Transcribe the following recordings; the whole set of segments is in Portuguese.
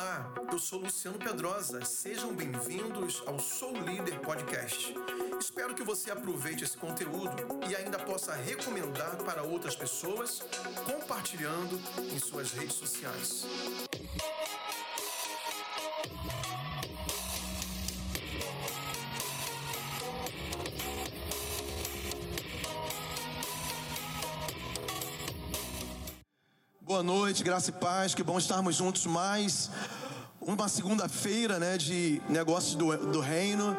Olá, eu sou Luciano Pedrosa. Sejam bem-vindos ao Sou Líder Podcast. Espero que você aproveite esse conteúdo e ainda possa recomendar para outras pessoas, compartilhando em suas redes sociais. Boa noite, graça e paz. Que bom estarmos juntos mais uma segunda-feira, né, de negócios do, do reino.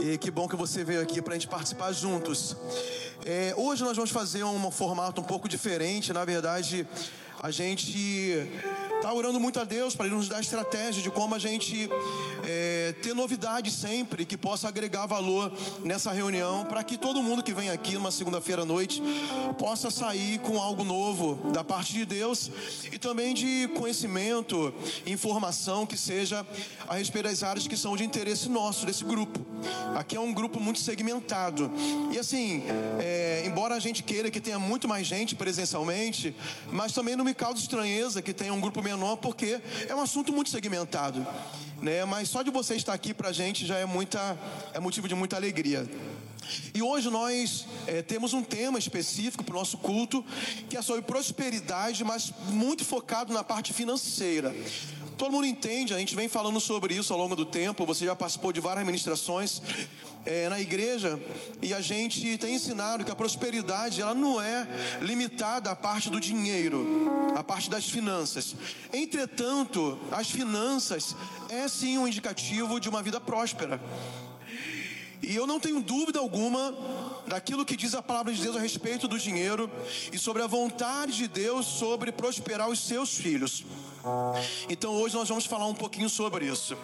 E que bom que você veio aqui para a gente participar juntos. É, hoje nós vamos fazer um formato um pouco diferente. Na verdade, a gente está orando muito a Deus para Ele nos dar estratégia de como a gente é, ter novidades sempre que possa agregar valor nessa reunião, para que todo mundo que vem aqui numa segunda-feira à noite possa sair com algo novo da parte de Deus e também de conhecimento, informação que seja a respeito das áreas que são de interesse nosso, desse grupo. Aqui é um grupo muito segmentado. E assim, é, embora a gente queira que tenha muito mais gente presencialmente, mas também não me causa estranheza que tenha um grupo menor, porque é um assunto muito segmentado. Né? Mas só de você estar aqui para a gente já é, muita, é motivo de muita alegria. E hoje nós é, temos um tema específico para o nosso culto, que é sobre prosperidade, mas muito focado na parte financeira. Todo mundo entende, a gente vem falando sobre isso ao longo do tempo. Você já participou de várias ministrações é, na igreja e a gente tem ensinado que a prosperidade ela não é limitada à parte do dinheiro, à parte das finanças. Entretanto, as finanças é sim um indicativo de uma vida próspera. E eu não tenho dúvida alguma daquilo que diz a palavra de Deus a respeito do dinheiro e sobre a vontade de Deus sobre prosperar os seus filhos. Então hoje nós vamos falar um pouquinho sobre isso.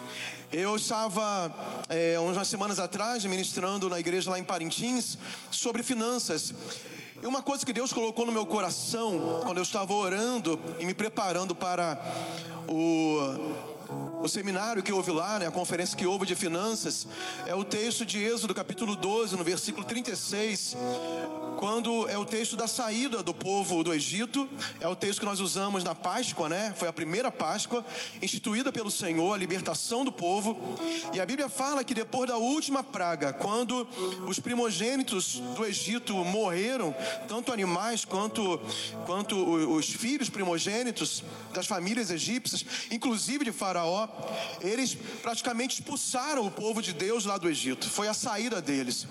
Eu estava é, umas semanas atrás ministrando na igreja lá em Parintins sobre finanças. E uma coisa que Deus colocou no meu coração quando eu estava orando e me preparando para o o seminário que houve lá, né, a conferência que houve de finanças, é o texto de Êxodo, capítulo 12, no versículo 36, quando é o texto da saída do povo do Egito, é o texto que nós usamos na Páscoa, né? Foi a primeira Páscoa instituída pelo Senhor, a libertação do povo. E a Bíblia fala que depois da última praga, quando os primogênitos do Egito morreram, tanto animais quanto quanto os filhos primogênitos das famílias egípcias, inclusive de Faraó, eles praticamente expulsaram o povo de Deus lá do Egito. Foi a saída deles.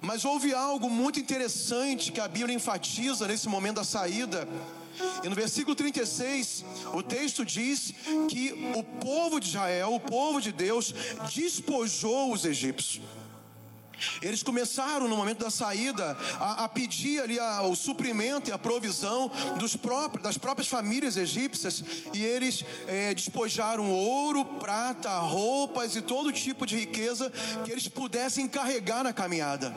Mas houve algo muito interessante que a Bíblia enfatiza nesse momento da saída. E no versículo 36, o texto diz que o povo de Israel, o povo de Deus, despojou os egípcios. Eles começaram no momento da saída a, a pedir ali a, o suprimento e a provisão dos próprios, das próprias famílias egípcias e eles é, despojaram ouro, prata, roupas e todo tipo de riqueza que eles pudessem carregar na caminhada.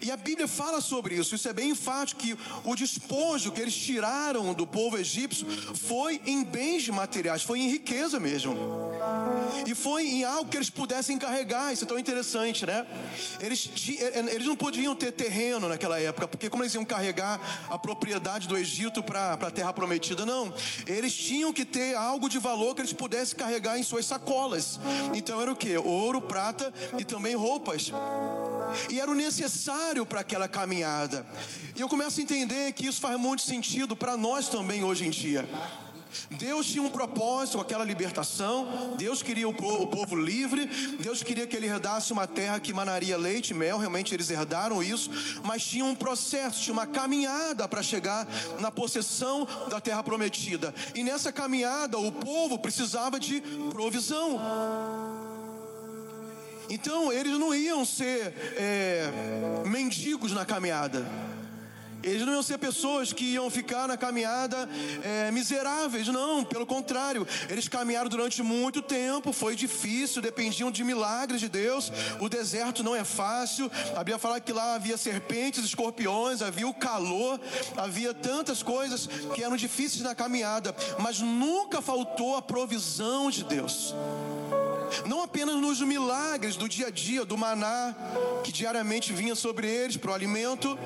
E a Bíblia fala sobre isso, isso é bem enfático, que o despojo que eles tiraram do povo egípcio foi em bens materiais, foi em riqueza mesmo. E foi em algo que eles pudessem carregar, isso é tão interessante, né? Eles, eles não podiam ter terreno naquela época, porque como eles iam carregar a propriedade do Egito para a terra prometida? Não. Eles tinham que ter algo de valor que eles pudessem carregar em suas sacolas. Então era o que? Ouro, prata e também roupas. E era o necessário para aquela caminhada. E eu começo a entender que isso faz muito sentido para nós também hoje em dia. Deus tinha um propósito com aquela libertação. Deus queria o povo, o povo, livre. Deus queria que ele herdasse uma terra que manaria leite e mel. Realmente eles herdaram isso. Mas tinha um processo, tinha uma caminhada para chegar na possessão da terra prometida. E nessa caminhada, o povo precisava de provisão. Então eles não iam ser é, mendigos na caminhada. Eles não iam ser pessoas que iam ficar na caminhada é, miseráveis, não, pelo contrário. Eles caminharam durante muito tempo, foi difícil, dependiam de milagres de Deus. O deserto não é fácil. A Bíblia fala que lá havia serpentes, escorpiões, havia o calor, havia tantas coisas que eram difíceis na caminhada, mas nunca faltou a provisão de Deus. Não apenas nos milagres do dia a dia, do maná que diariamente vinha sobre eles para o alimento,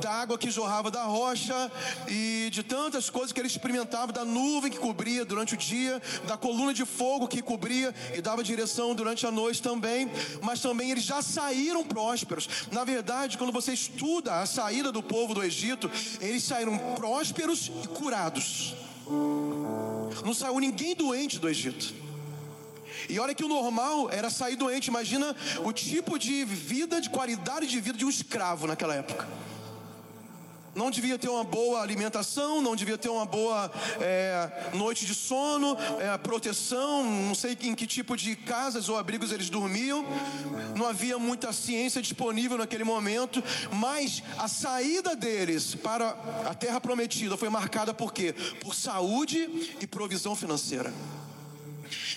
da água que jorrava da rocha e de tantas coisas que eles experimentavam, da nuvem que cobria durante o dia, da coluna de fogo que cobria e dava direção durante a noite também, mas também eles já saíram prósperos. Na verdade, quando você estuda a saída do povo do Egito, eles saíram prósperos e curados. Não saiu ninguém doente do Egito. E olha que o normal era sair doente. Imagina o tipo de vida, de qualidade de vida de um escravo naquela época. Não devia ter uma boa alimentação, não devia ter uma boa é, noite de sono, é, proteção, não sei em que tipo de casas ou abrigos eles dormiam. Não havia muita ciência disponível naquele momento, mas a saída deles para a terra prometida foi marcada por quê? Por saúde e provisão financeira.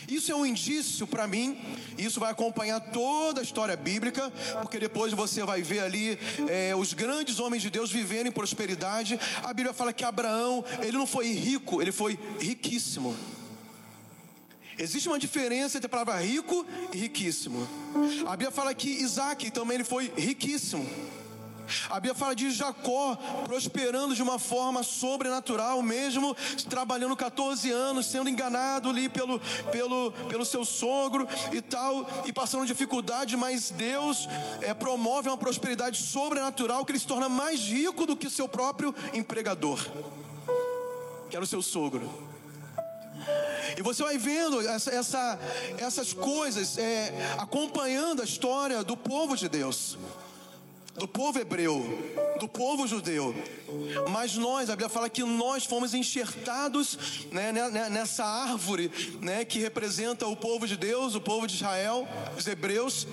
Isso é um indício para mim, isso vai acompanhar toda a história bíblica, porque depois você vai ver ali é, os grandes homens de Deus vivendo em prosperidade. A Bíblia fala que Abraão, ele não foi rico, ele foi riquíssimo. Existe uma diferença entre a palavra rico e riquíssimo. A Bíblia fala que Isaac também ele foi riquíssimo. A Bíblia fala de Jacó prosperando de uma forma sobrenatural, mesmo trabalhando 14 anos, sendo enganado ali pelo, pelo, pelo seu sogro e tal, e passando dificuldade, mas Deus é, promove uma prosperidade sobrenatural que ele se torna mais rico do que seu próprio empregador, que era o seu sogro. E você vai vendo essa, essa, essas coisas é, acompanhando a história do povo de Deus do povo hebreu, do povo judeu. Mas nós, a Bíblia fala que nós fomos enxertados né, né, né, nessa árvore né, que representa o povo de Deus, o povo de Israel, os hebreus.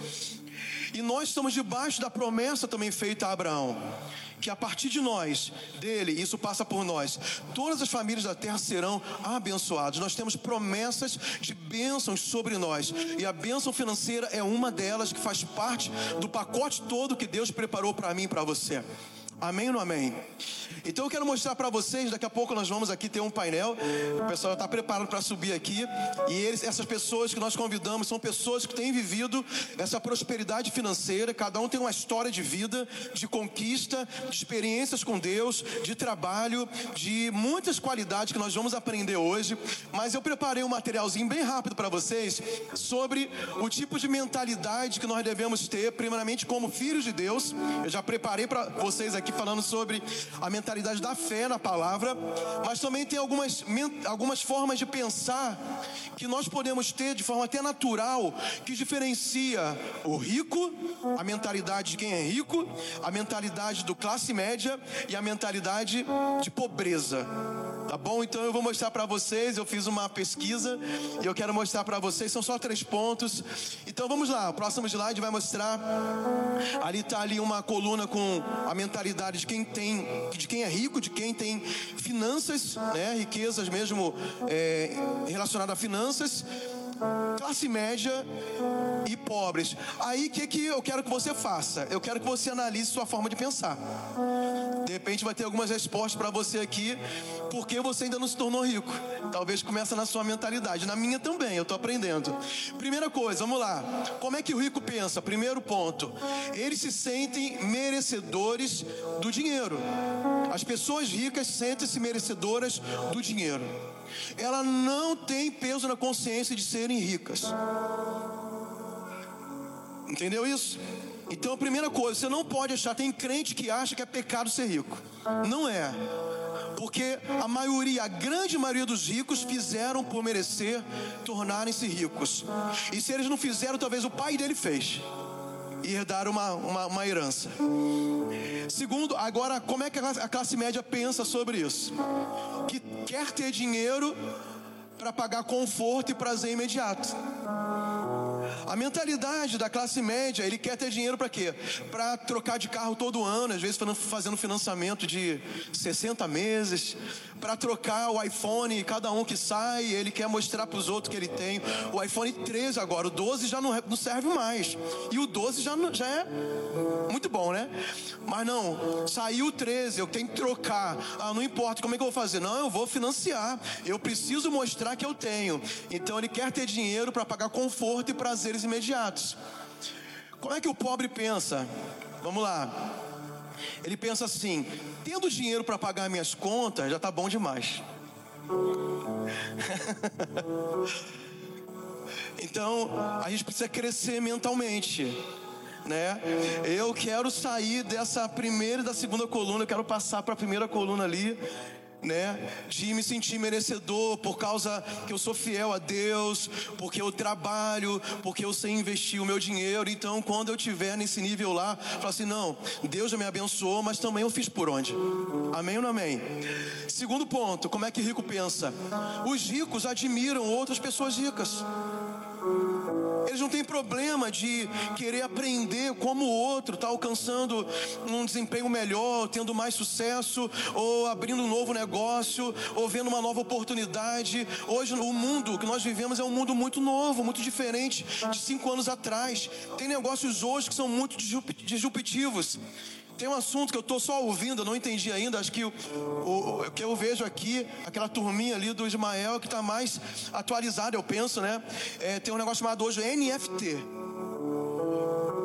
E nós estamos debaixo da promessa também feita a Abraão que a partir de nós, dele, isso passa por nós, todas as famílias da terra serão abençoadas. Nós temos promessas de bênçãos sobre nós, e a bênção financeira é uma delas que faz parte do pacote todo que Deus preparou para mim e para você. Amém ou não amém? Então eu quero mostrar para vocês, daqui a pouco nós vamos aqui ter um painel. O pessoal já está preparado para subir aqui. E eles, essas pessoas que nós convidamos são pessoas que têm vivido essa prosperidade financeira. Cada um tem uma história de vida, de conquista, de experiências com Deus, de trabalho, de muitas qualidades que nós vamos aprender hoje. Mas eu preparei um materialzinho bem rápido para vocês sobre o tipo de mentalidade que nós devemos ter, primeiramente como filhos de Deus. Eu já preparei para vocês aqui falando sobre a mentalidade da fé na palavra, mas também tem algumas, algumas formas de pensar que nós podemos ter de forma até natural, que diferencia o rico, a mentalidade de quem é rico, a mentalidade do classe média e a mentalidade de pobreza. Tá bom? Então eu vou mostrar para vocês. Eu fiz uma pesquisa e eu quero mostrar para vocês. São só três pontos. Então vamos lá. O próximo slide vai mostrar. Ali está ali uma coluna com a mentalidade de quem tem, de quem é rico, de quem tem finanças, né? Riquezas mesmo é, relacionadas a finanças classe média e pobres. Aí o que, que eu quero que você faça? Eu quero que você analise sua forma de pensar. De repente vai ter algumas respostas para você aqui, porque você ainda não se tornou rico. Talvez começa na sua mentalidade, na minha também, eu estou aprendendo. Primeira coisa, vamos lá. Como é que o rico pensa? Primeiro ponto, eles se sentem merecedores do dinheiro. As pessoas ricas sentem-se merecedoras do dinheiro. Ela não tem peso na consciência de serem ricas. Entendeu isso? Então a primeira coisa, você não pode achar, tem crente que acha que é pecado ser rico. Não é. Porque a maioria, a grande maioria dos ricos fizeram por merecer tornarem-se ricos. E se eles não fizeram, talvez o pai dele fez. E herdaram uma, uma, uma herança. Segundo, agora, como é que a classe média pensa sobre isso? Que quer ter dinheiro para pagar conforto e prazer imediato. A mentalidade da classe média, ele quer ter dinheiro para quê? Para trocar de carro todo ano, às vezes fazendo financiamento de 60 meses, para trocar o iPhone, cada um que sai, ele quer mostrar para os outros que ele tem. O iPhone 13 agora, o 12 já não, serve mais. E o 12 já, já é muito bom, né? Mas não, saiu o 13, eu tenho que trocar. Ah, não importa, como é que eu vou fazer? Não, eu vou financiar. Eu preciso mostrar que eu tenho. Então ele quer ter dinheiro para pagar conforto e prazeres imediatos. Como é que o pobre pensa? Vamos lá. Ele pensa assim: tendo dinheiro para pagar minhas contas, já está bom demais. então, a gente precisa crescer mentalmente. Né? Eu quero sair dessa primeira e da segunda coluna, eu quero passar para a primeira coluna ali né? De me sentir merecedor por causa que eu sou fiel a Deus, porque eu trabalho, porque eu sei investir o meu dinheiro. Então, quando eu tiver nesse nível lá, falo assim: não, Deus já me abençoou, mas também eu fiz por onde? Amém ou não amém? Segundo ponto, como é que rico pensa? Os ricos admiram outras pessoas ricas. Eles não têm problema de querer aprender como o outro está alcançando um desempenho melhor, tendo mais sucesso, ou abrindo um novo negócio, ou vendo uma nova oportunidade. Hoje, o mundo que nós vivemos é um mundo muito novo, muito diferente de cinco anos atrás. Tem negócios hoje que são muito disruptivos. Tem um assunto que eu estou só ouvindo, não entendi ainda. Acho que o, o, que eu vejo aqui, aquela turminha ali do Ismael que está mais atualizada, eu penso, né? É, tem um negócio chamado hoje NFT.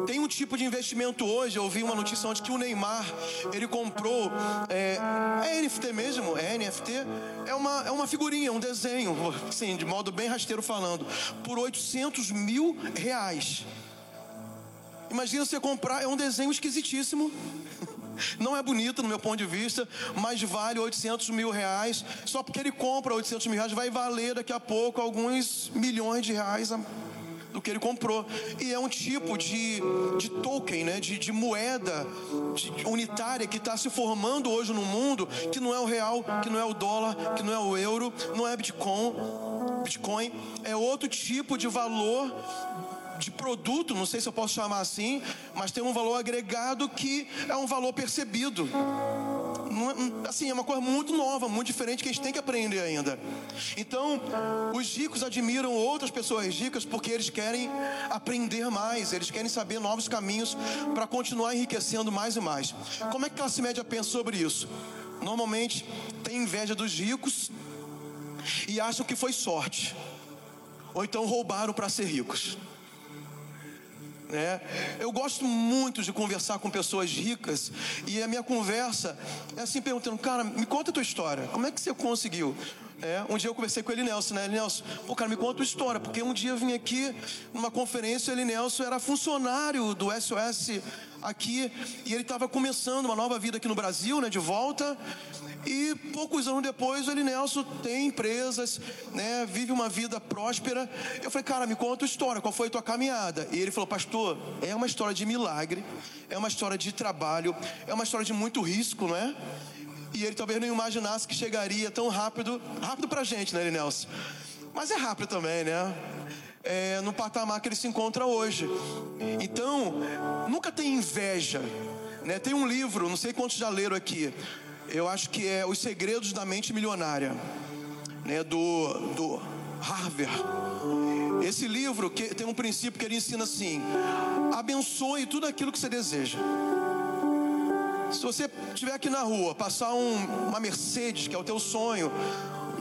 Tem um tipo de investimento hoje. Eu ouvi uma notícia onde que o Neymar ele comprou é, é NFT mesmo, é NFT. É uma, é uma figurinha, um desenho, assim, de modo bem rasteiro falando, por 800 mil reais. Imagina você comprar, é um desenho esquisitíssimo. Não é bonito no meu ponto de vista, mas vale 800 mil reais. Só porque ele compra 800 mil reais, vai valer daqui a pouco alguns milhões de reais do que ele comprou. E é um tipo de, de token, né? de, de moeda de, unitária que está se formando hoje no mundo, que não é o real, que não é o dólar, que não é o euro, não é Bitcoin. Bitcoin é outro tipo de valor de produto, não sei se eu posso chamar assim, mas tem um valor agregado que é um valor percebido. É, assim, é uma coisa muito nova, muito diferente que a gente tem que aprender ainda. Então, os ricos admiram outras pessoas ricas porque eles querem aprender mais, eles querem saber novos caminhos para continuar enriquecendo mais e mais. Como é que a classe média pensa sobre isso? Normalmente tem inveja dos ricos e acham que foi sorte. Ou então roubaram para ser ricos. Né? Eu gosto muito de conversar com pessoas ricas e a minha conversa é assim perguntando, cara, me conta a tua história. Como é que você conseguiu? É, um dia eu conversei com ele Nelson, né? Ele Nelson, pô, cara, me conta a história, porque um dia eu vim aqui numa conferência, ele Nelson era funcionário do SOS aqui e ele estava começando uma nova vida aqui no Brasil, né, de volta. E poucos anos depois, o Elinelson tem empresas, né, vive uma vida próspera. Eu falei, cara, me conta a história, qual foi a tua caminhada? E ele falou, pastor, é uma história de milagre, é uma história de trabalho, é uma história de muito risco, não é? E ele talvez não imaginasse que chegaria tão rápido, rápido pra gente, né, Elinelson? Mas é rápido também, né? É, no patamar que ele se encontra hoje. Então, nunca tem inveja. Né? Tem um livro, não sei quantos já leram aqui, eu acho que é Os Segredos da Mente Milionária, né, do, do Harvard. Esse livro que tem um princípio que ele ensina assim: abençoe tudo aquilo que você deseja. Se você estiver aqui na rua, passar um, uma Mercedes, que é o teu sonho,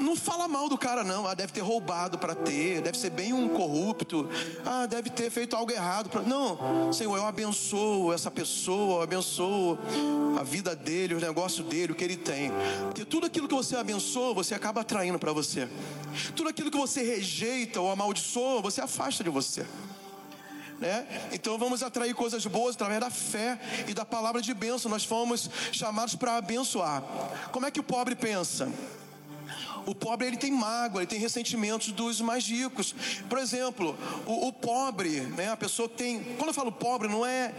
não fala mal do cara, não. Ah, deve ter roubado para ter, deve ser bem um corrupto. Ah, deve ter feito algo errado. Pra... Não, Senhor, eu abençoo essa pessoa, eu abençoo a vida dele, o negócio dele, o que ele tem. Porque tudo aquilo que você abençoa, você acaba atraindo para você. Tudo aquilo que você rejeita ou amaldiçoa, você afasta de você. Né? Então vamos atrair coisas boas através da fé e da palavra de bênção. Nós fomos chamados para abençoar. Como é que o pobre pensa? O pobre ele tem mágoa, ele tem ressentimentos dos mais ricos. Por exemplo, o, o pobre, né, a pessoa que tem. Quando eu falo pobre, não é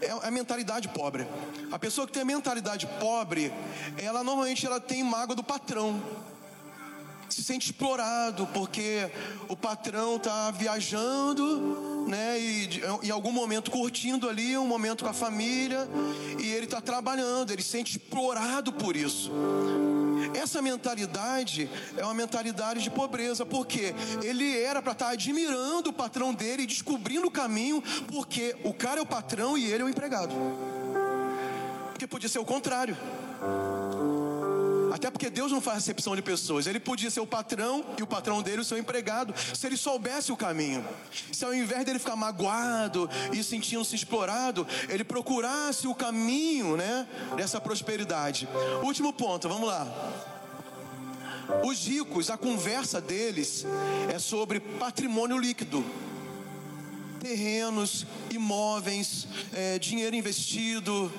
é a mentalidade pobre. A pessoa que tem a mentalidade pobre, ela normalmente ela tem mágoa do patrão. Se sente explorado porque o patrão está viajando, né? E em algum momento curtindo ali um momento com a família e ele está trabalhando, ele se sente explorado por isso. Essa mentalidade é uma mentalidade de pobreza, porque ele era para estar tá admirando o patrão dele e descobrindo o caminho, porque o cara é o patrão e ele é o empregado. Porque podia ser o contrário. Até porque Deus não faz recepção de pessoas. Ele podia ser o patrão e o patrão dele o seu empregado, se ele soubesse o caminho. Se ao invés dele ficar magoado e sentindo-se explorado, ele procurasse o caminho, né, dessa prosperidade. Último ponto, vamos lá. Os ricos, a conversa deles é sobre patrimônio líquido terrenos, imóveis, é, dinheiro investido,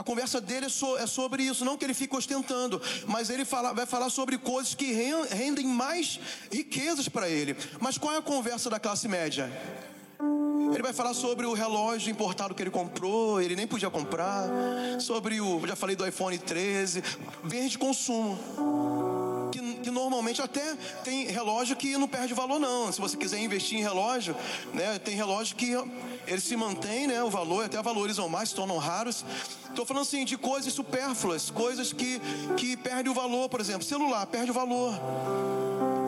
a conversa dele é, so, é, sobre isso, não que ele fique ostentando, mas ele fala, vai falar sobre coisas que rendem mais riquezas para ele. Mas qual é a conversa da classe média? Ele vai falar sobre o relógio importado que ele comprou, ele nem podia comprar, sobre o, já falei do iPhone 13, bens de consumo. Que, normalmente até tem relógio que não perde valor não. Se você quiser investir em relógio, né, tem relógio que ele se mantém, né, o valor, até valorizam mais, se tornam raros. Estou falando assim de coisas supérfluas, coisas que, que perdem o valor, por exemplo, celular perde o valor.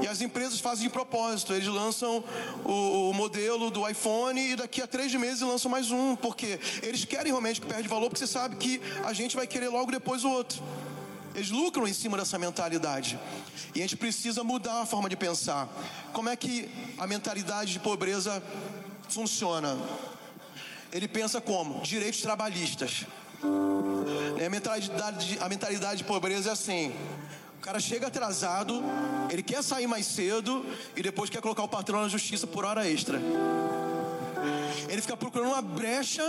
E as empresas fazem de propósito, eles lançam o, o, modelo do iPhone e daqui a três meses lançam mais um, porque eles querem realmente que perde valor, porque você sabe que a gente vai querer logo depois o outro. Eles lucram em cima dessa mentalidade. E a gente precisa mudar a forma de pensar. Como é que a mentalidade de pobreza funciona? Ele pensa como? Direitos trabalhistas. A mentalidade, a mentalidade de pobreza é assim: o cara chega atrasado, ele quer sair mais cedo e depois quer colocar o patrão na justiça por hora extra. Ele fica procurando uma brecha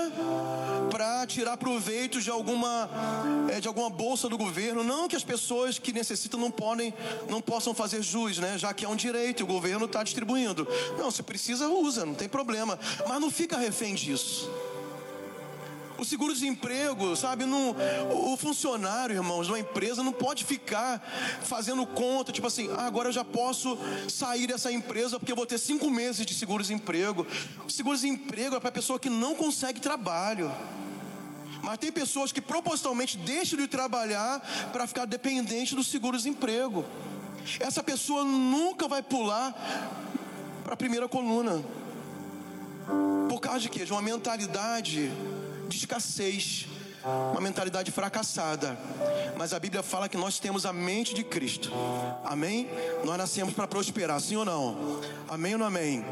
para tirar proveito de alguma, é, de alguma bolsa do governo. Não que as pessoas que necessitam não podem, não possam fazer jus, né? Já que é um direito, o governo está distribuindo. Não, se precisa usa, não tem problema. Mas não fica refém disso. O seguro-desemprego, sabe? Não, o funcionário, irmãos, de uma empresa não pode ficar fazendo conta, tipo assim, ah, agora eu já posso sair dessa empresa porque eu vou ter cinco meses de seguro-desemprego. O seguro-desemprego é para a pessoa que não consegue trabalho. Mas tem pessoas que propositalmente deixam de trabalhar para ficar dependente do seguro-desemprego. Essa pessoa nunca vai pular para a primeira coluna. Por causa de quê? De uma mentalidade de escassez, uma mentalidade fracassada. Mas a Bíblia fala que nós temos a mente de Cristo. Amém? Nós nascemos para prosperar, sim ou não? Amém ou não amém?